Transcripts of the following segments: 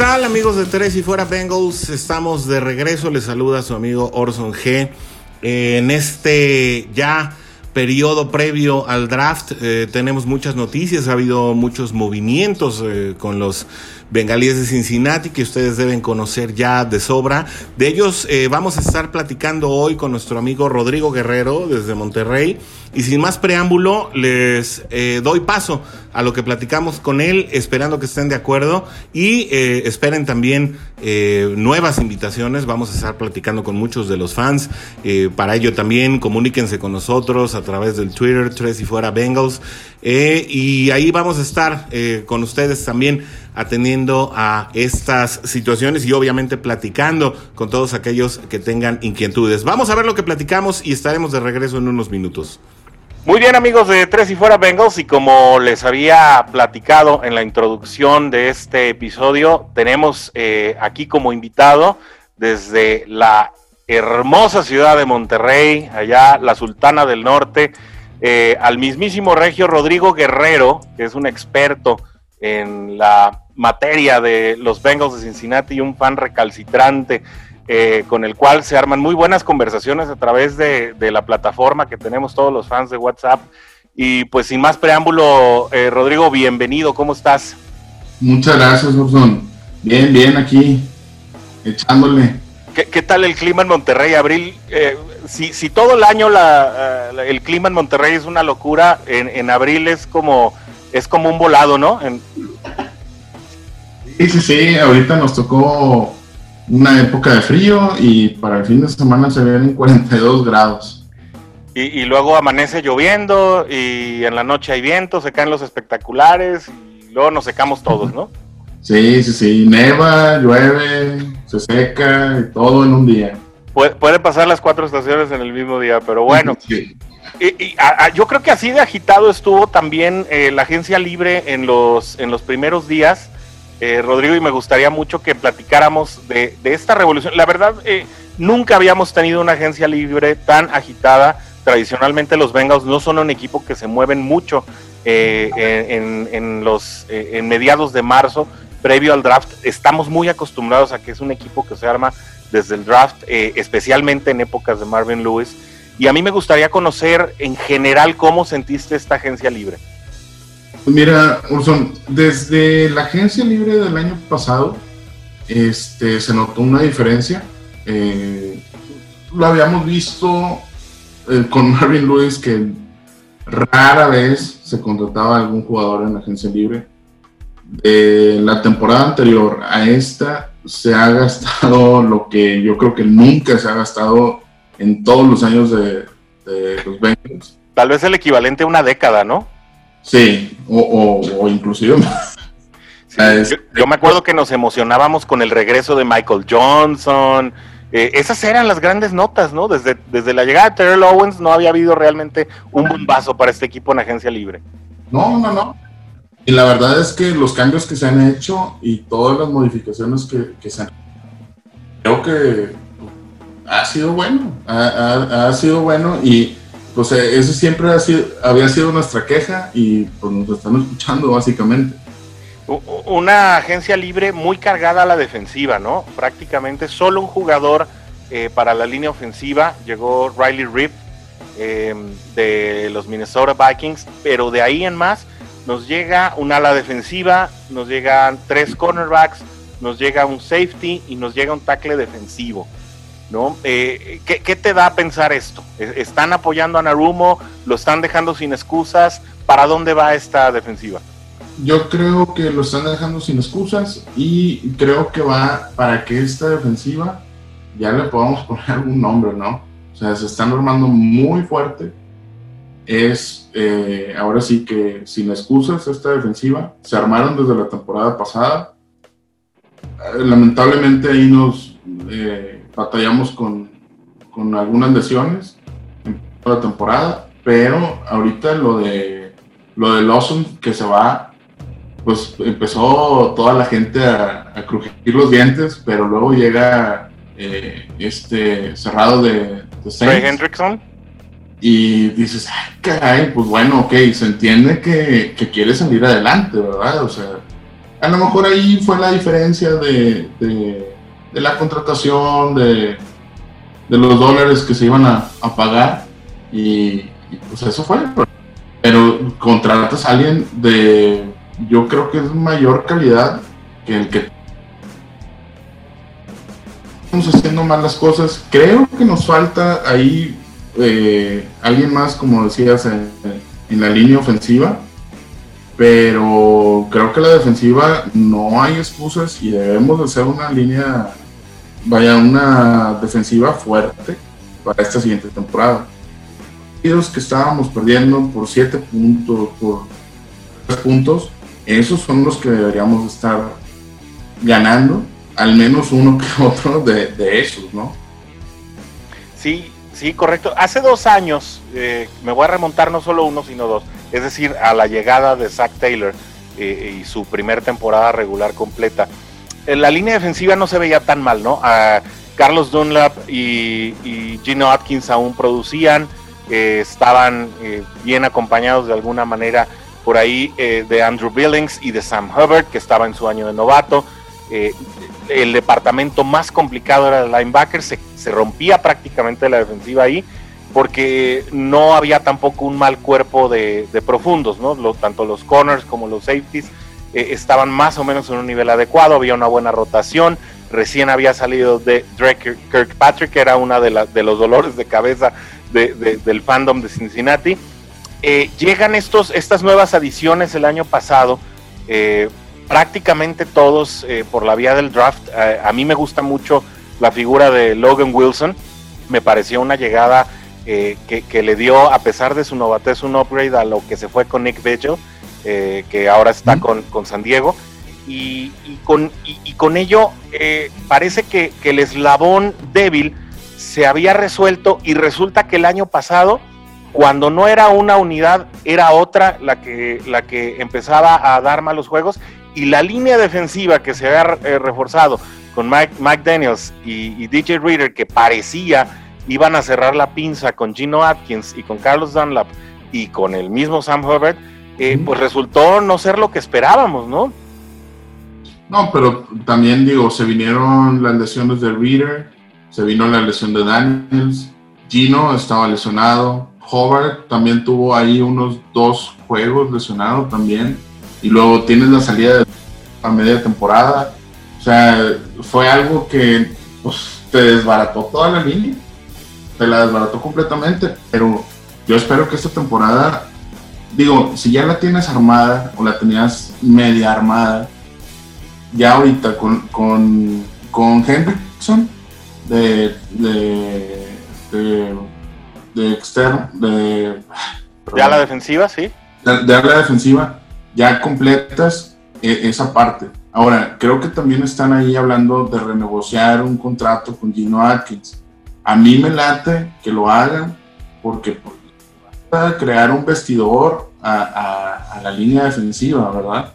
Hola, ¿qué tal amigos de Tres y Fuera Bengals? Estamos de regreso, les saluda su amigo Orson G. en este ya periodo previo al draft eh, tenemos muchas noticias, ha habido muchos movimientos eh, con los bengalíes de Cincinnati que ustedes deben conocer ya de sobra. De ellos eh, vamos a estar platicando hoy con nuestro amigo Rodrigo Guerrero desde Monterrey. Y sin más preámbulo, les eh, doy paso a lo que platicamos con él, esperando que estén de acuerdo y eh, esperen también nuevas invitaciones. Vamos a estar platicando con muchos de los fans. para ello también comuníquense con nosotros a través del Twitter, Tres y Fuera Bengals. y ahí vamos a estar con ustedes también atendiendo a estas situaciones y obviamente platicando con todos aquellos que tengan inquietudes. Vamos a ver lo que platicamos y estaremos de regreso en unos minutos. Muy bien amigos de Tres y Fuera Bengals y como les había platicado en la introducción de este episodio, tenemos eh, aquí como invitado desde la hermosa ciudad de Monterrey, allá la Sultana del Norte, eh, al mismísimo Regio Rodrigo Guerrero, que es un experto en la materia de los Bengals de Cincinnati y un fan recalcitrante eh, con el cual se arman muy buenas conversaciones a través de, la plataforma que tenemos todos los fans de WhatsApp. Y pues sin más preámbulo, eh, Rodrigo, bienvenido, ¿cómo estás? Muchas gracias, Orson. Bien, bien, aquí, echándole. ¿Qué, tal el clima en Monterrey, Abril? Eh, si, si, todo el año la, el clima en Monterrey es una locura, en, en abril es como es como un volado, ¿no? Sí, sí, sí, ahorita nos tocó una época de frío y para el fin de semana se ven 42 grados. Y, luego amanece lloviendo y en la noche hay viento, se caen los espectaculares y luego nos secamos todos, ¿no? Sí, sí, sí, neva, llueve, se seca y todo en un día. puede pasar las cuatro estaciones en el mismo día, pero bueno. Sí. Y, yo creo que así de agitado estuvo también eh, la agencia libre en los, en los primeros días, eh, Rodrigo, y me gustaría mucho que platicáramos de, esta revolución. La verdad, eh, nunca habíamos tenido una agencia libre tan agitada. Tradicionalmente los Bengals no son un equipo que se mueven mucho en, en, los, en mediados de marzo, previo al draft. Estamos muy acostumbrados a que es un equipo que se arma desde el draft, especialmente en épocas de Marvin Lewis. Y a mí me gustaría conocer en general cómo sentiste esta agencia libre. Pues mira, Urson, desde la agencia libre del año pasado este, se notó una diferencia. Eh, lo habíamos visto eh, con Marvin Lewis que rara vez se contrataba a algún jugador en la agencia libre. De la temporada anterior a esta se ha gastado lo que yo creo que nunca se ha gastado en todos los años de, los Bengals. Tal vez el equivalente a una década, ¿no? Sí, o, inclusive más. yo, me acuerdo que nos emocionábamos con el regreso de Michael Johnson. Eh, esas eran las grandes notas, ¿no? Desde, desde la llegada de Terrell Owens no había habido realmente un bombazo para este equipo en agencia libre. No, no, no. Y la verdad es que los cambios que se han hecho y todas las modificaciones que, que se han creo que ha sido bueno, ha, sido bueno y eh, eso siempre había sido nuestra queja y pues nos están escuchando básicamente. Una agencia libre muy cargada a la defensiva, ¿no? Prácticamente solo un jugador eh, para la línea ofensiva, llegó Riley Rip eh, de los Minnesota Vikings, pero de ahí en más nos llega un ala defensiva, nos llegan tres cornerbacks, nos llega un safety y nos llega un tackle defensivo. ¿No? Eh, ¿qué, te da a pensar esto? ¿E-, ¿Están apoyando a Narumo? ¿Lo están dejando sin excusas? ¿Para dónde va esta defensiva? Yo creo que lo están dejando sin excusas y creo que va para que esta defensiva ya le podamos poner algún nombre, ¿no? O sea, se están armando muy fuerte. Es eh, ahora sí que sin excusas esta defensiva. Se armaron desde la temporada pasada. Eh, lamentablemente ahí nos batallamos con, con algunas lesiones en toda la temporada, pero ahorita lo de lo de Lawson que se va, pues empezó toda la gente a, crujir los dientes, pero luego llega eh, este cerrado de, de Hendrickson. Y dices, ay, caray, pues bueno, ok, se entiende que, que quiere salir adelante, ¿verdad? O sea, a lo mejor ahí fue la diferencia de, de, la contratación, de, de, los dólares que se iban a, a pagar y, pues eso fue. Pero contratas a alguien de, yo creo que es mayor calidad que el que estamos haciendo mal las cosas. Creo que nos falta ahí eh, alguien más, como decías, en, en, la línea ofensiva. Pero creo que la defensiva no hay excusas y debemos de hacer una línea, vaya, una defensiva fuerte para esta siguiente temporada. Los que estábamos perdiendo por 7 puntos, por 3 puntos, esos son los que deberíamos estar ganando al menos uno que otro de, de esos, ¿no? Sí, sí, correcto. Hace dos años, eh, me voy a remontar no solo uno, sino dos, es decir, a la llegada de Zach Taylor eh, y su primer temporada regular completa. La línea defensiva no se veía tan mal, ¿no? Carlos Dunlap y, y Gino Atkins aún producían, eh, estaban bien acompañados de alguna manera por ahí de Andrew Billings y de Sam Hubbard, que estaba en su año de novato. Eh, el departamento más complicado era el linebacker, se, rompía prácticamente la defensiva ahí, porque no había tampoco un mal cuerpo de, profundos, ¿no? tanto los corners como los safeties eh, estaban más o menos en un nivel adecuado, había una buena rotación, recién había salido de Drake Kirkpatrick, que era una de, de los dolores de cabeza del fandom de Cincinnati. Eh, llegan estos, estas nuevas adiciones el año pasado, prácticamente todos eh, por la vía del draft. Eh, a mí me gusta mucho la figura de Logan Wilson. Me pareció una llegada eh, que, le dio, a pesar de su novatez, un upgrade a lo que se fue con Nick Vigil, que ahora está con, San Diego. Y, con, y, con ello parece que, que el eslabón débil se había resuelto y resulta que el año pasado cuando no era una unidad, era otra la que, la que empezaba a dar malos juegos y la línea defensiva que se había eh, reforzado con Mike, Mike Daniels y, DJ Reader, que parecía iban a cerrar la pinza con Gino Atkins y con Carlos Dunlap y con el mismo Sam Hubbard, eh, pues resultó no ser lo que esperábamos, ¿no? No, pero también digo, se vinieron las lesiones de Reader, se vino la lesión de Daniels, Gino estaba lesionado, Hubbard también tuvo ahí unos dos juegos lesionado también y luego tienes la salida de a media temporada. O sea, fue algo que pues, te desbarató toda la línea, te la desbarató completamente, pero yo espero que esta temporada, digo, si ya la tienes armada o la tenías media armada, ya ahorita con, con, con Hendrickson de, de, de, de externo, de... ¿De la defensiva, sí? De, de la defensiva, ya completas e, esa parte. Ahora, creo que también están ahí hablando de renegociar un contrato con Gino Atkins. A mí me late que lo hagan porque crear un vestidor a, la línea defensiva, ¿verdad?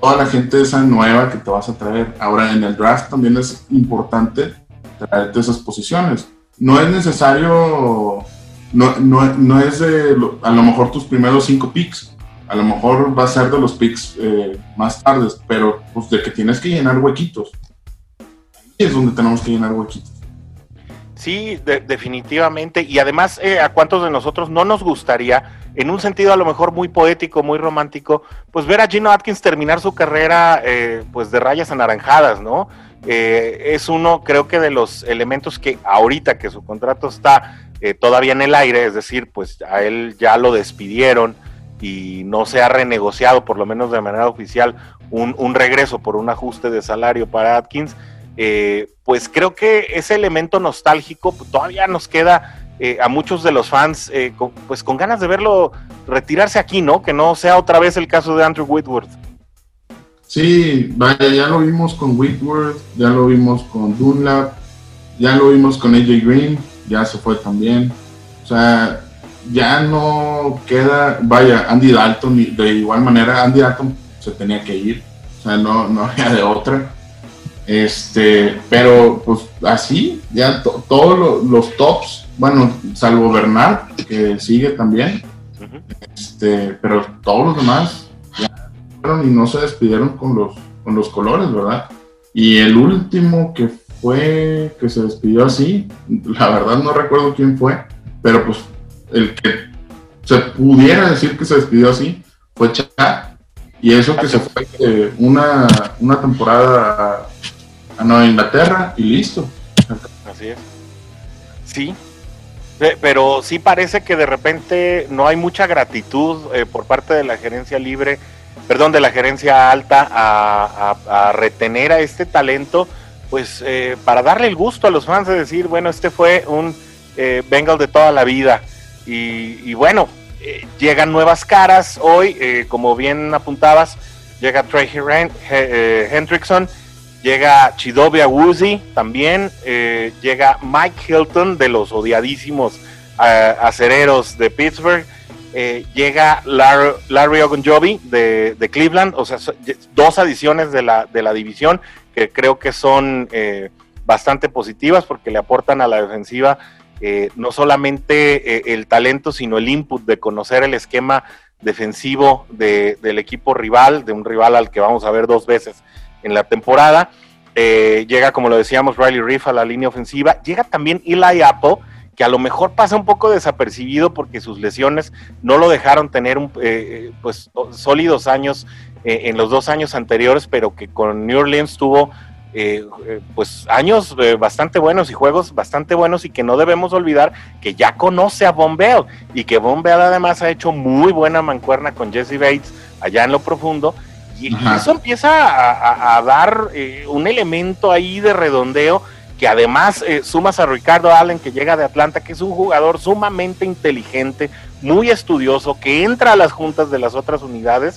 Toda la gente esa nueva que te vas a traer. Ahora, en el draft también es importante traerte esas posiciones. No es necesario, no, no, es de, a lo mejor tus primeros cinco picks, a lo mejor va a ser de los picks eh, más tardes, pero pues de que tienes que llenar huequitos. Es donde tenemos que llenar huequitos. Sí, definitivamente. Y además, eh, ¿a cuántos de nosotros no nos gustaría, en un sentido a lo mejor muy poético, muy romántico, pues ver a Gino Atkins terminar su carrera eh, pues de rayas anaranjadas, ¿no? es uno, creo que de los elementos que ahorita que su contrato está todavía en el aire, es decir, pues a él ya lo despidieron, y no se ha renegociado, por lo menos de manera oficial, un, regreso por un ajuste de salario para Atkins, eh, pues creo que ese elemento nostálgico todavía nos queda eh, a muchos de los fans eh, con, pues con ganas de verlo retirarse aquí, ¿no? Que no sea otra vez el caso de Andrew Whitworth. Sí, vaya, ya lo vimos con Whitworth, ya lo vimos con Dunlap, ya lo vimos con AJ Green, ya se fue también. O sea, ya no queda, vaya, Andy Dalton, de igual manera, Andy Dalton se tenía que ir, o sea, no, no había de otra. Este, pero pues así, ya todos los tops, bueno, salvo Bernard, que sigue también, este, pero todos los demás, ya fueron y no se despidieron con los, con los colores, ¿verdad? Y el último que fue, que se despidió así, la verdad no recuerdo quién fue, pero pues el que se pudiera decir que se despidió así fue Chad. Y eso que se fue una, una temporada a Inglaterra y listo. Así es. Sí, pero sí parece que de repente no hay mucha gratitud eh, por parte de la gerencia libre, perdón, de la gerencia alta a, retener a este talento, pues eh, para darle el gusto a los fans de decir, bueno, este fue un eh, Bengal de toda la vida. Y, bueno, llegan nuevas caras hoy, como bien apuntabas, llega Trey Hendrickson Llega Chidobe Awuzie también. Eh, llega Mike Hilton de los odiadísimos uh, acereros de Pittsburgh. Eh, llega Larry, Larry Ogunjobi de, de, Cleveland. O sea, dos adiciones de la, de la división que creo que son bastante positivas porque le aportan a la defensiva no solamente el talento, sino el input de conocer el esquema defensivo de, del equipo rival, de un rival al que vamos a ver dos veces en la temporada. Eh, llega, como lo decíamos, Riley Reef a la línea ofensiva. Llega también Eli Apple, que a lo mejor pasa un poco desapercibido porque sus lesiones no lo dejaron tener un, eh, pues, sólidos años eh, en los dos años anteriores, pero que con New Orleans tuvo pues años bastante buenos y juegos bastante buenos y que no debemos olvidar que ya conoce a Bell y que Bell además ha hecho muy buena mancuerna con Jesse Bates allá en lo profundo y, eso empieza a, dar eh, un elemento ahí de redondeo que además eh, sumas a Ricardo Allen que llega de Atlanta, que es un jugador sumamente inteligente, muy estudioso, que entra a las juntas de las otras unidades.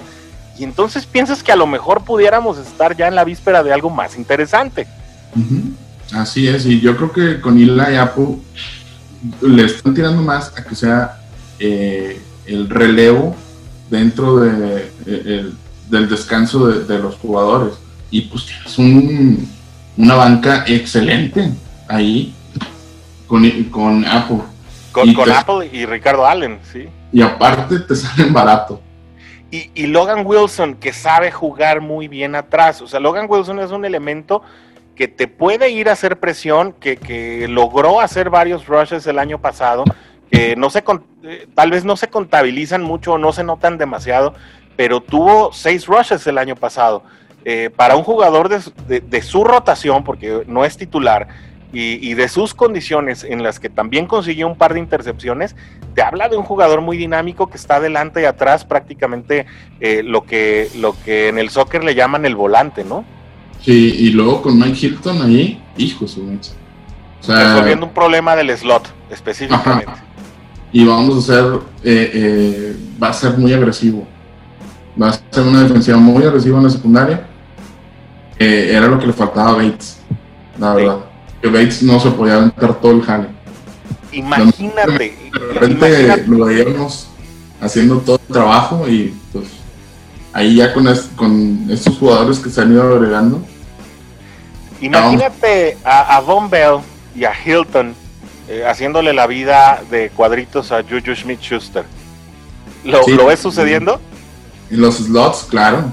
Y entonces piensas que a lo mejor pudiéramos estar ya en la víspera de algo más interesante. Así es, y yo creo que con Ila y Apple le están tirando más a que sea eh, el relevo dentro de el, del descanso de, los jugadores. Y pues tienes una banca excelente ahí con, con Apple. Con, Apple y Ricardo Allen, sí. Y aparte te salen barato. Y, Logan Wilson, que sabe jugar muy bien atrás. O sea, Logan Wilson es un elemento que te puede ir a hacer presión, que, que logró hacer varios rushes el año pasado, que no se, eh, tal vez no se contabilizan mucho o no se notan demasiado, pero tuvo seis rushes el año pasado. Eh, para un jugador de, su rotación, porque no es titular, y, de sus condiciones en las que también consiguió un par de intercepciones, te habla de un jugador muy dinámico que está adelante y atrás prácticamente eh, lo, que, lo que en el soccer le llaman el volante, ¿no? Sí, y luego con Mike Hilton ahí, hijo su o sea, Resolviendo un problema del slot, específicamente. Y vamos a hacer, eh, va a ser muy agresivo va a ser una defensiva muy agresiva en la secundaria. era lo que le faltaba a Bates, la verdad. Que Bates no se podía aventar todo el jale. Imagínate. De repente lo veíamos haciendo todo el trabajo y pues ahí ya con, con estos jugadores que se han ido agregando. Imagínate a, a Von Bell y a Hilton eh, haciéndole la vida de cuadritos a Juju Smith Schuster. ¿Lo, ¿Lo ves sucediendo? En los slots, claro.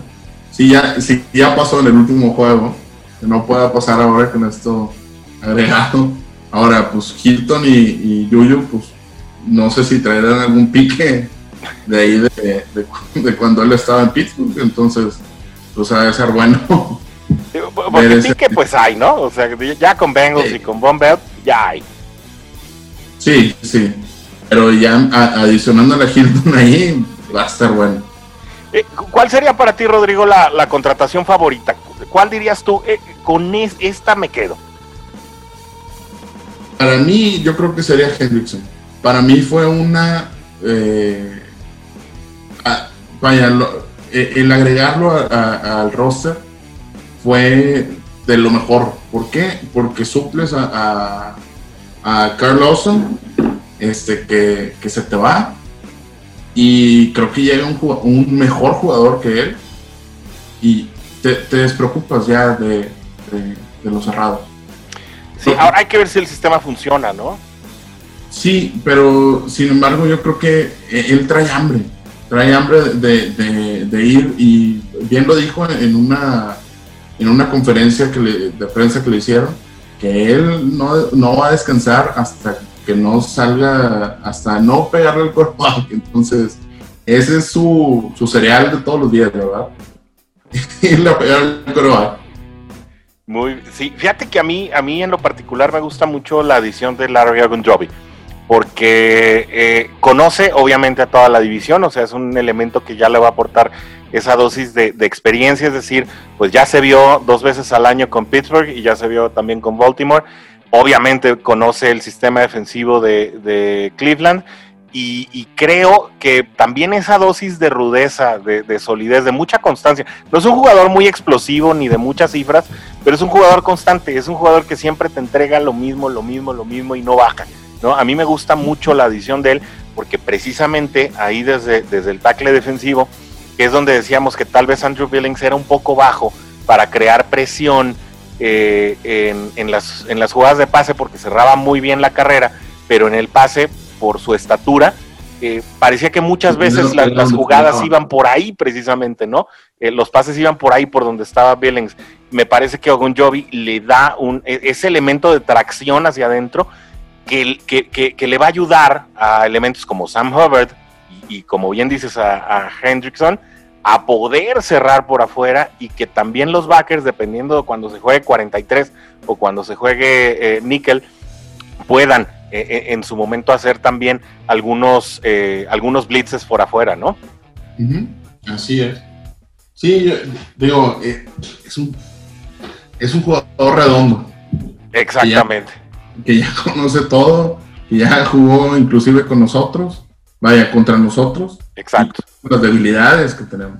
Sí ya, sí, ya pasó en el último juego. Que no pueda pasar ahora con esto agregado. Ahora, pues Hilton y, y Yuyu, pues no sé si traerán algún pique de ahí de, cuando él estaba en Pittsburgh. Entonces, pues ha de ser bueno. Porque pique, pues hay, ¿no? O sea, ya con Bengals y con Bombert, ya hay. Sí, sí. Pero ya adicionando a la Hilton ahí, va a estar bueno. Eh, ¿Cuál sería para ti, Rodrigo, la, contratación favorita? ¿Cuál dirías tú, eh, con esta me quedo? Para mí, yo creo que sería Hendrickson. Para mí fue una... Eh, vaya, el agregarlo al roster fue de lo mejor. ¿Por qué? Porque suples a, a, Carl Lawson, este, que, que se te va, y creo que llega un, un mejor jugador que él y te, despreocupas ya de, de, los cerrados. Sí, ahora hay que ver si el sistema funciona, ¿no? Sí, pero sin embargo yo creo que él trae hambre, trae hambre de, ir y bien lo dijo en una, en una conferencia que de prensa que le hicieron, que él no, no va a descansar hasta que no salga, hasta no pegarle el cuerpo Entonces, ese es su, su cereal de todos los días, ¿verdad? y la pegar el cuerpo Muy, sí, fíjate que a mí, a mí en lo particular me gusta mucho la adición de Larry Ogunjobi porque eh, conoce obviamente a toda la división, o sea, es un elemento que ya le va a aportar esa dosis de, experiencia, es decir, pues ya se vio dos veces al año con Pittsburgh y ya se vio también con Baltimore, obviamente conoce el sistema defensivo de, Cleveland y, creo que también esa dosis de rudeza, de, de, solidez, de mucha constancia. No es un jugador muy explosivo ni de muchas cifras, pero es un jugador constante, es un jugador que siempre te entrega lo mismo, lo mismo, lo mismo y no baja. ¿no? A mí me gusta mucho la adición de él porque precisamente ahí desde, desde el tackle defensivo, que es donde decíamos que tal vez Andrew Billings era un poco bajo para crear presión eh, en, las, en las jugadas de pase porque cerraba muy bien la carrera, pero en el pase, por su estatura, eh, parecía que muchas veces las jugadas iban por ahí precisamente, ¿no? Eh, los pases iban por ahí por donde estaba Billings. Me parece que Ogunjobi le da un, e, ese elemento de tracción hacia adentro que, le va a ayudar a elementos como Sam Hubbard y, como bien dices a, Hendrickson a poder cerrar por afuera y que también los backers, dependiendo de cuando se juegue 43 o cuando se juegue eh, Nickel, puedan eh, eh, en su momento hacer también algunos, algunos blitzes por afuera, ¿no? Así es. Sí, digo, es, un, es un jugador redondo. Exactamente que ya conoce todo, que ya jugó inclusive con nosotros, vaya, contra nosotros. Exacto. Las debilidades que tenemos.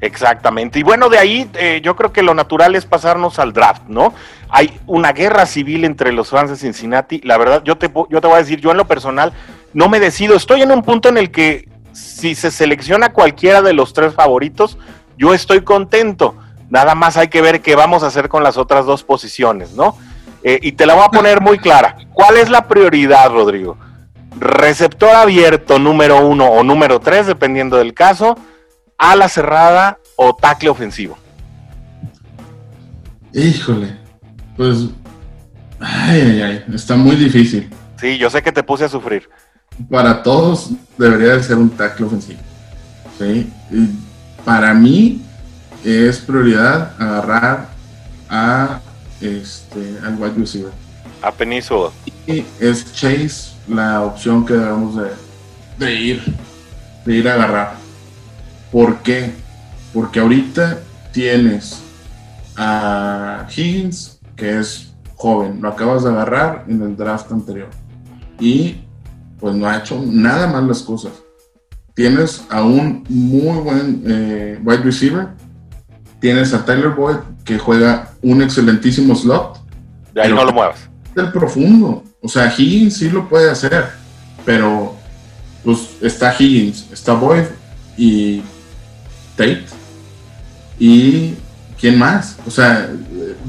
Exactamente. Y bueno, de ahí eh, yo creo que lo natural es pasarnos al draft, ¿no? Hay una guerra civil entre los fans de Cincinnati. La verdad, yo te, yo te voy a decir, yo en lo personal no me decido. Estoy en un punto en el que si se selecciona cualquiera de los tres favoritos, yo estoy contento. Nada más hay que ver qué vamos a hacer con las otras dos posiciones, ¿no? Eh, y te la voy a poner muy clara. ¿Cuál es la prioridad, Rodrigo? Receptor abierto número uno o número tres, dependiendo del caso, ala cerrada o tackle ofensivo. Híjole, pues, ay, ay, ay, está muy difícil. Sí, yo sé que te puse a sufrir. Para todos debería de ser un tackle ofensivo. ¿sí? para mí es prioridad agarrar a este, al wide receiver. A Península. Y es Chase la opción que debemos de, ir, de ir a agarrar. ¿Por qué? Porque ahorita tienes a Higgins, que es joven, lo acabas de agarrar en el draft anterior. Y pues no ha hecho nada mal las cosas. Tienes a un muy buen eh, wide receiver. Tienes a Tyler Boyd, que juega un excelentísimo slot. De ahí no lo muevas. El profundo. O sea, Higgins sí lo puede hacer, pero pues está Higgins, está Boyd y Tate. ¿Y quién más? O sea,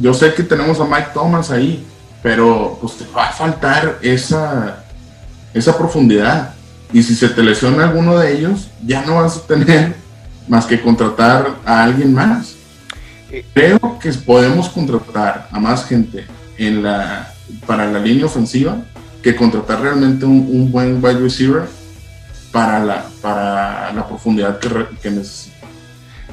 yo sé que tenemos a Mike Thomas ahí, pero pues te va a faltar esa, esa profundidad. Y si se te lesiona alguno de ellos, ya no vas a tener más que contratar a alguien más. Creo que podemos contratar a más gente en la, para la línea ofensiva que contratar realmente un, buen wide receiver para la, para la profundidad que, necesita.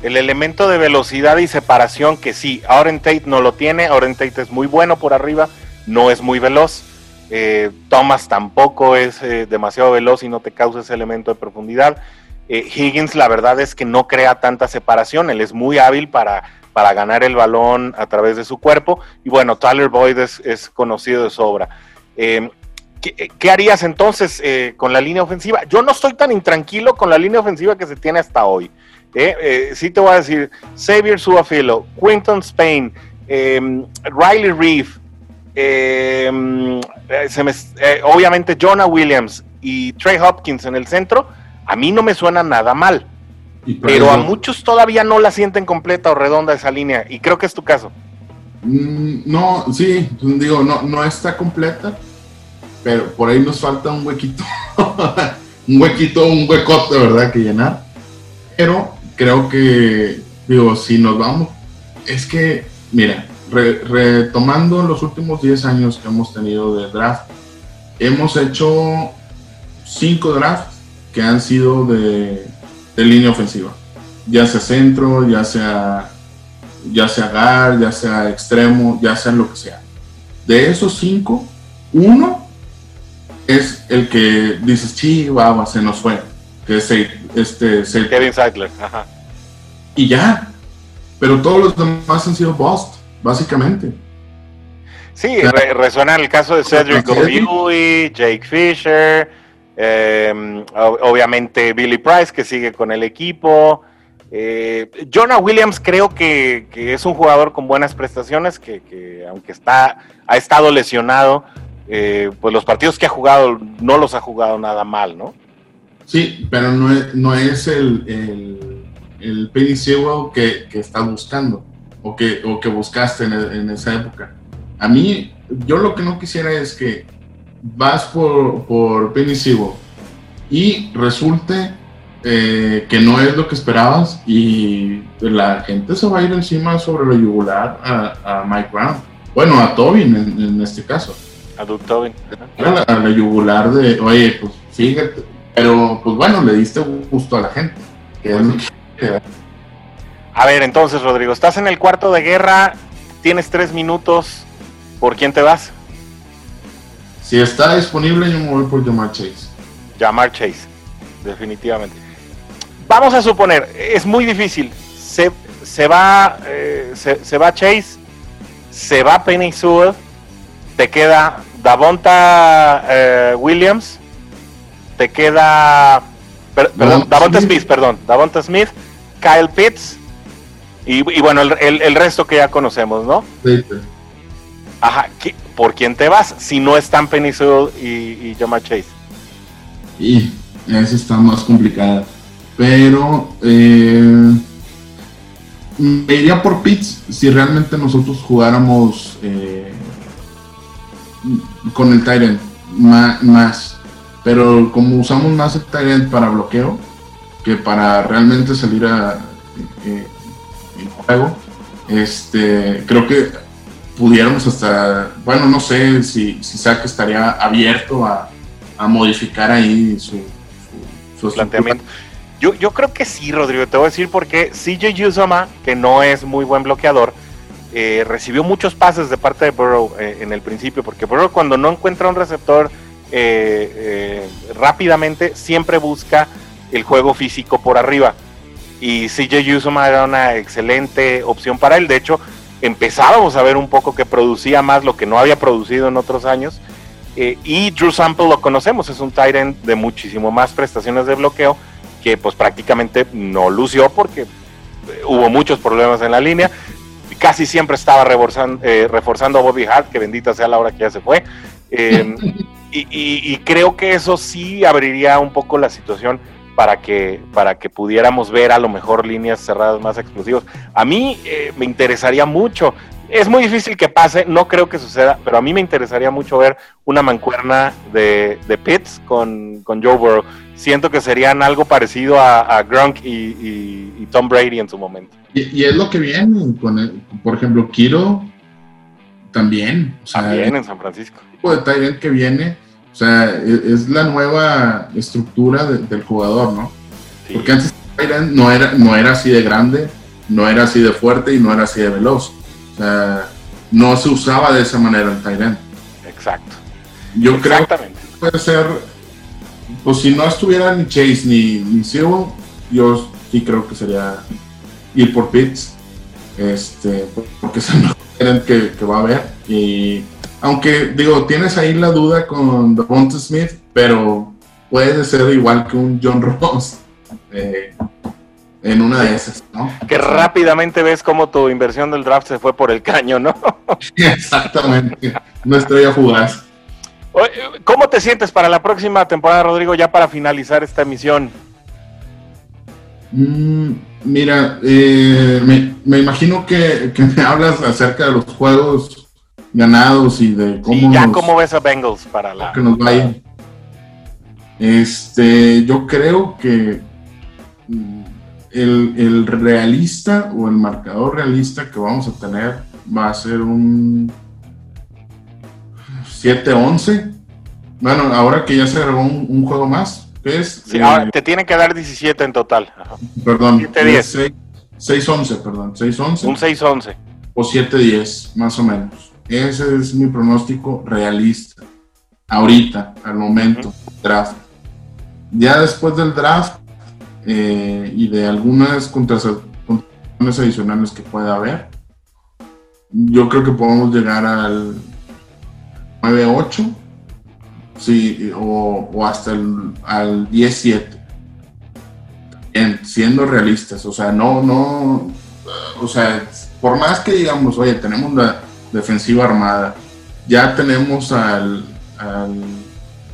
El elemento de velocidad y separación que sí, Auren Tate no lo tiene, Auren Tate es muy bueno por arriba, no es muy veloz. Eh, Thomas tampoco es eh, demasiado veloz y no te causa ese elemento de profundidad. Eh, Higgins la verdad es que no crea tanta separación, él es muy hábil para para ganar el balón a través de su cuerpo. Y bueno, Tyler Boyd es, conocido de sobra. Em, ¿qué, harías entonces eh, con la línea ofensiva? Yo no estoy tan intranquilo con la línea ofensiva que se tiene hasta hoy. ¿eh? Eh, sí te voy a decir, Xavier Suafilo, Quinton Spain, em, Riley Reef, em, obviamente Jonah Williams y Trey Hopkins en el centro, a mí no me suena nada mal. Pero a muchos todavía no la sienten completa o redonda esa línea, y creo que es tu caso. Mm, no, sí, digo, no, no está completa, pero por ahí nos falta un huequito, un huequito, un huecote, ¿verdad? Que llenar. Pero creo que digo, si nos vamos, es que, mira, retomando los últimos 10 años que hemos tenido de draft, hemos hecho 5 drafts que han sido de, de línea ofensiva, ya sea centro, ya sea ya sea guard, ya sea extremo, ya sea lo que sea. De esos cinco, uno es el que dices, sí, va, se nos fue, que es este, Kevin ajá. Y ya, pero todos los demás han sido bust, básicamente. Sí, resuena el caso de Cedric O'Leary, Jake Fisher, em, obviamente Billy Price que sigue con el equipo, eh, Jonah Williams creo que, es un jugador con buenas prestaciones, que, aunque está, ha estado lesionado, eh, pues los partidos que ha jugado no los ha jugado nada mal, ¿no? Sí, pero no es, no es el, el, el que, que está buscando o que, o que buscaste en, esa época. A mí, yo lo que no quisiera es que vas por, por Penny y resulte eh, que no es lo que esperabas y la gente se va a ir encima sobre la yugular a, Mike Brown. Bueno, a Tobin en, este caso. A Doug Tobin. A la, yugular de, oye, pues fíjate, pero pues bueno, le diste gusto a la gente. A ver, entonces, Rodrigo, estás en el cuarto de guerra, tienes tres minutos, ¿por quién te vas? Si está disponible, yo me voy por Jamar Chase. Jamar Chase, definitivamente vamos a suponer, es muy difícil. Se, se va, eh, se, va Chase, se va Penny Sewell, te queda Davonta eh, Williams, te queda, perdón, Davonta Smith. perdón, Davonta Smith, Kyle Pitts y, bueno, el, resto que ya conocemos, ¿no? Sí, Ajá, ¿por quién te vas si no están Penny y, y Chase? Y esa está más complicada pero eh, me iría por Pitts si realmente nosotros jugáramos eh, con el Tyrant más, Pero como usamos más el Tyrant para bloqueo que para realmente salir a eh, en juego, este, creo que pudiéramos hasta, bueno, no sé si, si estaría abierto a, modificar ahí su, su planteamiento. Yo, yo creo que sí, Rodrigo. Te voy a decir porque CJ Uzoma, que no es muy buen bloqueador, eh, recibió muchos pases de parte de Burrow eh, en el principio, porque Burrow cuando no encuentra un receptor eh, rápidamente, siempre busca el juego físico por arriba. Y CJ Uzoma era una excelente opción para él. De hecho, empezábamos a ver un poco que producía más lo que no había producido en otros años. y Drew Sample lo conocemos, es un tight end de muchísimo más prestaciones de bloqueo que pues prácticamente no lució porque hubo muchos problemas en la línea. Casi siempre estaba eh, reforzando a Bobby Hart, que bendita sea la hora que ya se fue. Y, creo que eso sí abriría un poco la situación para que, para que pudiéramos ver a lo mejor líneas cerradas más explosivas. A mí eh, me interesaría mucho es muy difícil que pase, no creo que suceda, pero a mí me interesaría mucho ver una mancuerna de, de Pitts con, con, Joe Burrow. Siento que serían algo parecido a, a Gronk y, Tom Brady en su momento. Y, es lo que viene con, por ejemplo, Kiro también. también en San Francisco. El tipo de que viene, o sea, e, es, la nueva estructura del jugador, ¿no? Porque antes no era, no era así de grande, no era así de fuerte y no era así de veloz no se usaba de esa manera el Tyrant. Exacto. Yo creo que puede ser, pues si no estuviera ni Chase ni, ni yo sí creo que sería ir por Pitts, este, porque es el mejor que, que va a haber. Y aunque digo, tienes ahí la duda con Devonta Smith, pero puede ser igual que un John Ross. Eh, en una de esas, ¿no? Que rápidamente ves cómo tu inversión del draft se fue por el caño, ¿no? Exactamente, no estrella fugaz. ¿Cómo te sientes para la próxima temporada, Rodrigo, ya para finalizar esta emisión? Mm, mira, eh, me, imagino que, me hablas acerca de los juegos ganados y de cómo... ya cómo ves a Bengals para la... Que nos Este, yo creo que mm, el, el, realista o el marcador realista que vamos a tener va a ser un 7-11. Bueno, ahora que ya se agregó un, juego más, ¿qué es? Sí, ahora te tienen que dar 17 en total. Perdón, 6-11, perdón, 6-11. Un 6-11. O 7-10, más o menos. Ese es mi pronóstico realista. Ahorita, al momento, draft. Ya después del draft eh, y de algunas contrataciones adicionales que pueda haber, yo creo que podemos llegar al 9-8 sí, o, hasta el al 10-7. Siendo realistas, o sea, no, no, o sea, por más que digamos, oye, tenemos la defensiva armada, ya tenemos al, al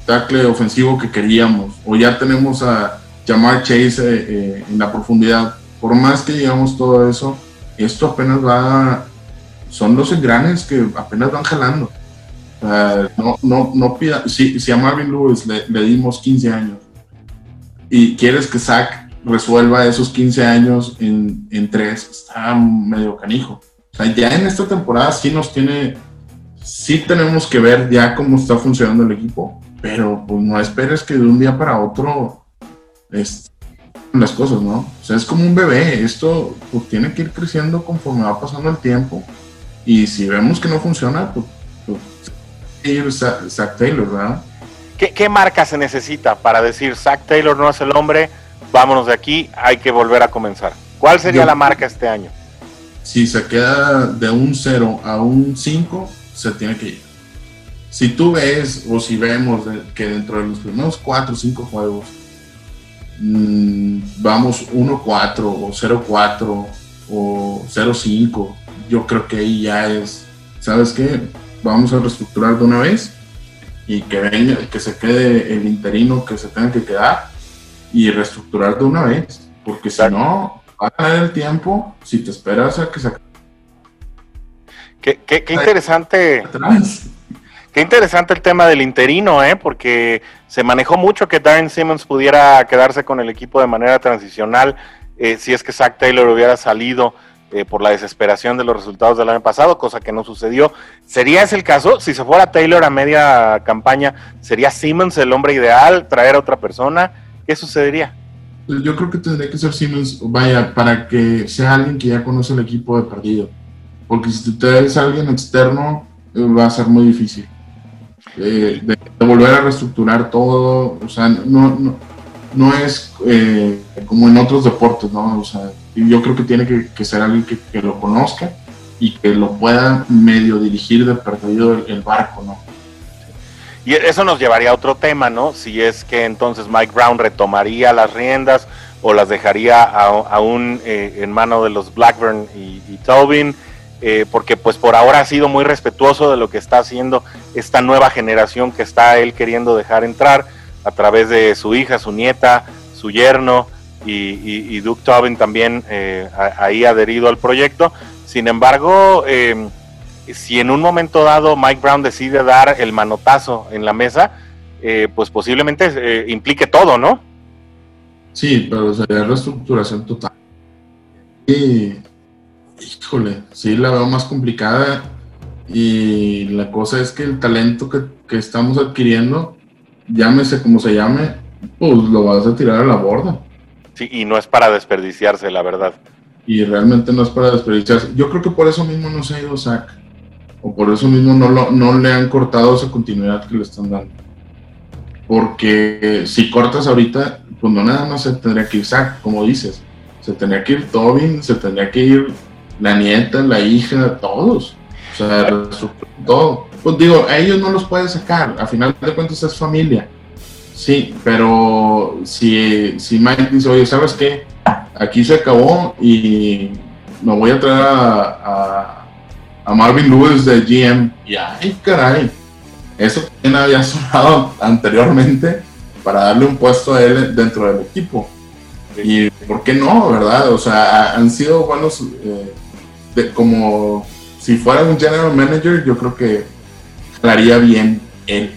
tackle ofensivo que queríamos, o ya tenemos a Jamar Chase eh, eh, en la profundidad, por más que digamos todo eso, esto apenas va, son los engranes que apenas van jalando. no, no, no pida, si, si, a Marvin Lewis le, dimos 15 años y quieres que Zach resuelva esos 15 años en, en tres, está medio canijo. O sea, ya en esta temporada sí nos tiene, sí tenemos que ver ya cómo está funcionando el equipo, pero pues no esperes que de un día para otro es, las cosas, ¿no? O sea, es como un bebé, esto pues, tiene que ir creciendo conforme va pasando el tiempo y si vemos que no funciona, pues, pues Zach Taylor, ¿verdad? ¿Qué, ¿Qué marca se necesita para decir Zach Taylor no es el hombre, vámonos de aquí, hay que volver a comenzar? ¿Cuál sería la marca este año? Si se queda de un 0 a un 5, se tiene que ir. Si tú ves o si vemos que dentro de los primeros 4 o 5 juegos mmm, vamos 1-4 o 0-4 o 0-5, yo creo que ahí ya es, ¿sabes qué? Vamos a reestructurar de una vez y que venga, que se quede el interino que se tenga que quedar y reestructurar de una vez, porque si no, va a tener el tiempo si te esperas a que se Qué, qué, qué interesante. Qué interesante el tema del interino, ¿eh? porque se manejó mucho que Darren Simmons pudiera quedarse con el equipo de manera transicional eh, si es que Zach Taylor hubiera salido eh, por la desesperación de los resultados del año pasado, cosa que no sucedió. ¿Sería ese el caso? Si se fuera Taylor a media campaña, ¿sería Simmons el hombre ideal? ¿Traer a otra persona? ¿Qué sucedería? Yo creo que tendría que ser Simmons, vaya, para que sea alguien que ya conoce el equipo de partido. Porque si tú traes alguien externo, va a ser muy difícil. Eh, de, volver a reestructurar todo, o sea, no, no, no es eh, como en otros deportes, ¿no? O sea, yo creo que tiene que, ser alguien que, que, lo conozca y que lo pueda medio dirigir de perdido el barco, ¿no? Y eso nos llevaría a otro tema, ¿no? Si es que entonces Mike Brown retomaría las riendas o las dejaría aún eh, en mano de los Blackburn y, Tobin, eh, porque pues por ahora ha sido muy respetuoso de lo que está haciendo esta nueva generación que está él queriendo dejar entrar a través de su hija, su nieta, su yerno y, Duke Tobin también eh, ahí adherido al proyecto. Sin embargo, eh, si en un momento dado Mike Brown decide dar el manotazo en la mesa, eh, pues posiblemente eh, implique todo, ¿no? Sí, pero sería reestructuración total. Y, híjole, sí la veo más complicada y la cosa es que el talento que, que estamos adquiriendo, llámese como se llame, pues lo vas a tirar a la borda. Sí, y no es para desperdiciarse, la verdad. Y realmente no es para desperdiciarse. Yo creo que por eso mismo no se ha ido Zach o por eso mismo no, lo, no le han cortado esa continuidad que le están dando. Porque si cortas ahorita, pues no nada más se tendría que ir Zach, como dices. Se tendría que ir Tobin, se tendría que ir la nieta, la hija, todos. O sea, todo. Pues digo, a ellos no los puedes sacar. A final de cuentas es familia. Sí, pero si, si Mike dice, oye, ¿sabes qué? Aquí se acabó y me voy a traer a a Marvin Lewis de GM. Y ay, caray, eso también había sonado anteriormente para darle un puesto a él dentro del equipo. Y por qué no, ¿verdad? O sea, han sido buenos, eh, como si fuera un general manager, yo creo que haría bien él.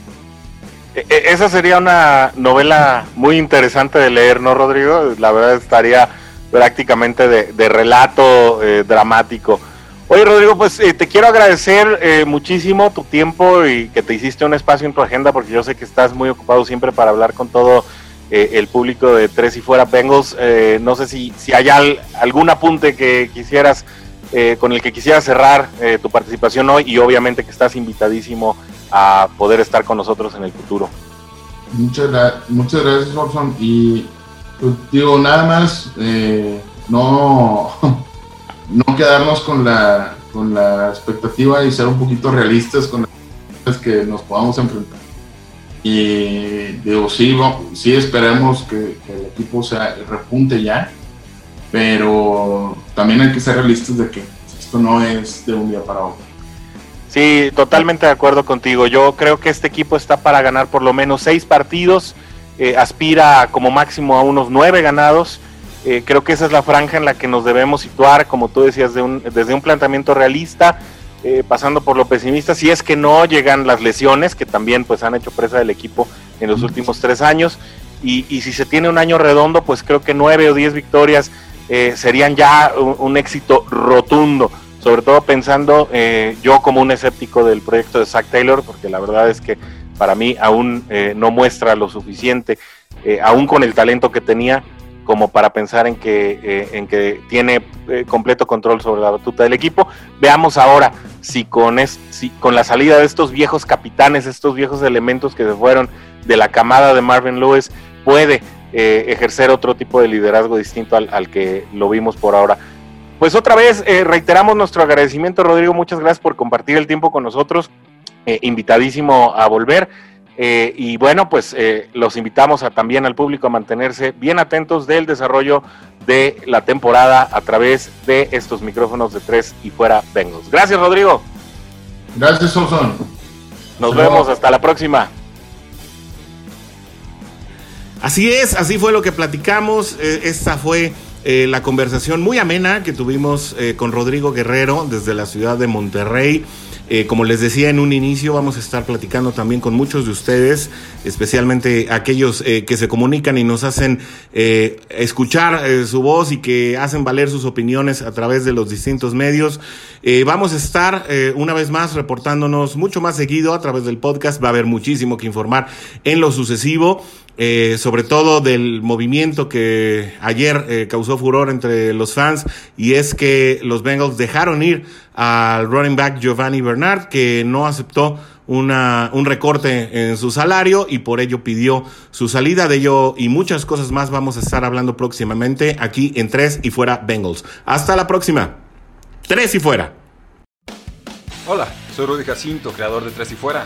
E, e, esa sería una novela muy interesante de leer, ¿no, Rodrigo? La verdad estaría prácticamente de, relato eh, dramático. Oye, Rodrigo, pues eh, te quiero agradecer eh, muchísimo tu tiempo y que te hiciste un espacio en tu agenda, porque yo sé que estás muy ocupado siempre para hablar con todo el público de Tres y Fuera Bengals. no sé si, si hay algún apunte que quisieras, con el que quisieras cerrar tu participación hoy y obviamente que estás invitadísimo a poder estar con nosotros en el futuro. Muchas, muchas gracias, Orson. Y pues, digo, nada más, eh, no, no quedarnos con la, con la expectativa y ser un poquito realistas con las que nos podamos enfrentar. Y digo, sí, sí esperemos que, el equipo sea, repunte ya, pero también hay que ser realistas de que esto no es de un día para otro. Sí, totalmente de acuerdo contigo. Yo creo que este equipo está para ganar por lo menos seis partidos eh, aspira como máximo a unos nueve ganados. Eh, creo que esa es la franja en la que nos debemos situar, como tú decías, desde un planteamiento realista, eh, pasando por lo pesimista, si es que no llegan las lesiones, que también pues han hecho presa del equipo en los últimos tres años, y, si se tiene un año redondo, pues creo que nueve o diez victorias serían ya un, éxito rotundo, sobre todo pensando yo como un escéptico del proyecto de Zach Taylor, porque la verdad es que para mí aún eh, no muestra lo suficiente, eh, aún con el talento que tenía, como para pensar en que, eh, en que tiene completo control sobre la batuta del equipo. Veamos ahora si con, si con la salida de estos viejos capitanes, estos viejos elementos que se fueron de la camada de Marvin Lewis, puede ejercer otro tipo de liderazgo distinto al, al, que lo vimos por ahora. Pues otra vez reiteramos nuestro agradecimiento, Rodrigo. Muchas gracias por compartir el tiempo con nosotros. Eh, invitadísimo a volver. Eh, y bueno, pues eh, los invitamos a, también al público a mantenerse bien atentos del desarrollo de la temporada a través de estos micrófonos de tres y fuera Bengals. Gracias, Rodrigo. Gracias, Solson. Nos vemos, hasta la próxima. Así es, así fue lo que platicamos. esta fue la conversación muy amena que tuvimos con Rodrigo Guerrero desde la ciudad de Monterrey. Eh, como les decía en un inicio, vamos a estar platicando también con muchos de ustedes, especialmente aquellos eh, que se comunican y nos hacen eh, escuchar su voz y que hacen valer sus opiniones a través de los distintos medios. vamos a estar una vez más reportándonos mucho más seguido a través del podcast. Va a haber muchísimo que informar en lo sucesivo. Eh, sobre todo del movimiento que ayer eh, causó furor entre los fans, y es que los Bengals dejaron ir al running back Giovanni Bernard, que no aceptó una, un recorte en su salario y por ello pidió su salida. De ello y muchas cosas más vamos a estar hablando próximamente aquí en Tres y Fuera Bengals. Hasta la próxima. Tres y Fuera. Hola, soy Rudy Jacinto, creador de Tres y Fuera.